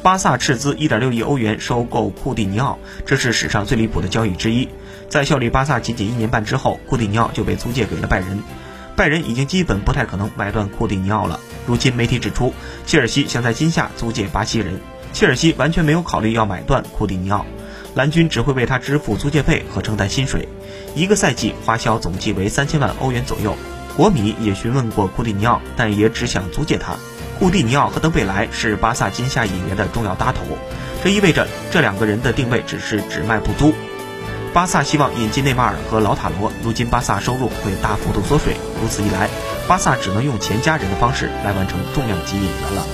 巴萨斥资1.6亿欧元收购库蒂尼奥，这是史上最离谱的交易之一。在效力巴萨仅仅一年半之后，库蒂尼奥就被租借给了拜仁。拜仁已经基本不太可能买断库蒂尼奥了。如今媒体指出，切尔西想在今夏租借巴西人，切尔西完全没有考虑要买断库蒂尼奥，蓝军只会为他支付租借费和承担薪水，一个赛季花销总计为三千万欧元左右。国米也询问过库蒂尼奥，但也只想租借他。库蒂尼奥和登贝莱是巴萨今夏引援的重要搭头，这意味着这两个人的定位只是只卖不租。巴萨希望引进内马尔和老塔罗，如今巴萨收入会大幅度缩水，如此一来，巴萨只能用钱加人的方式来完成重量级引援了。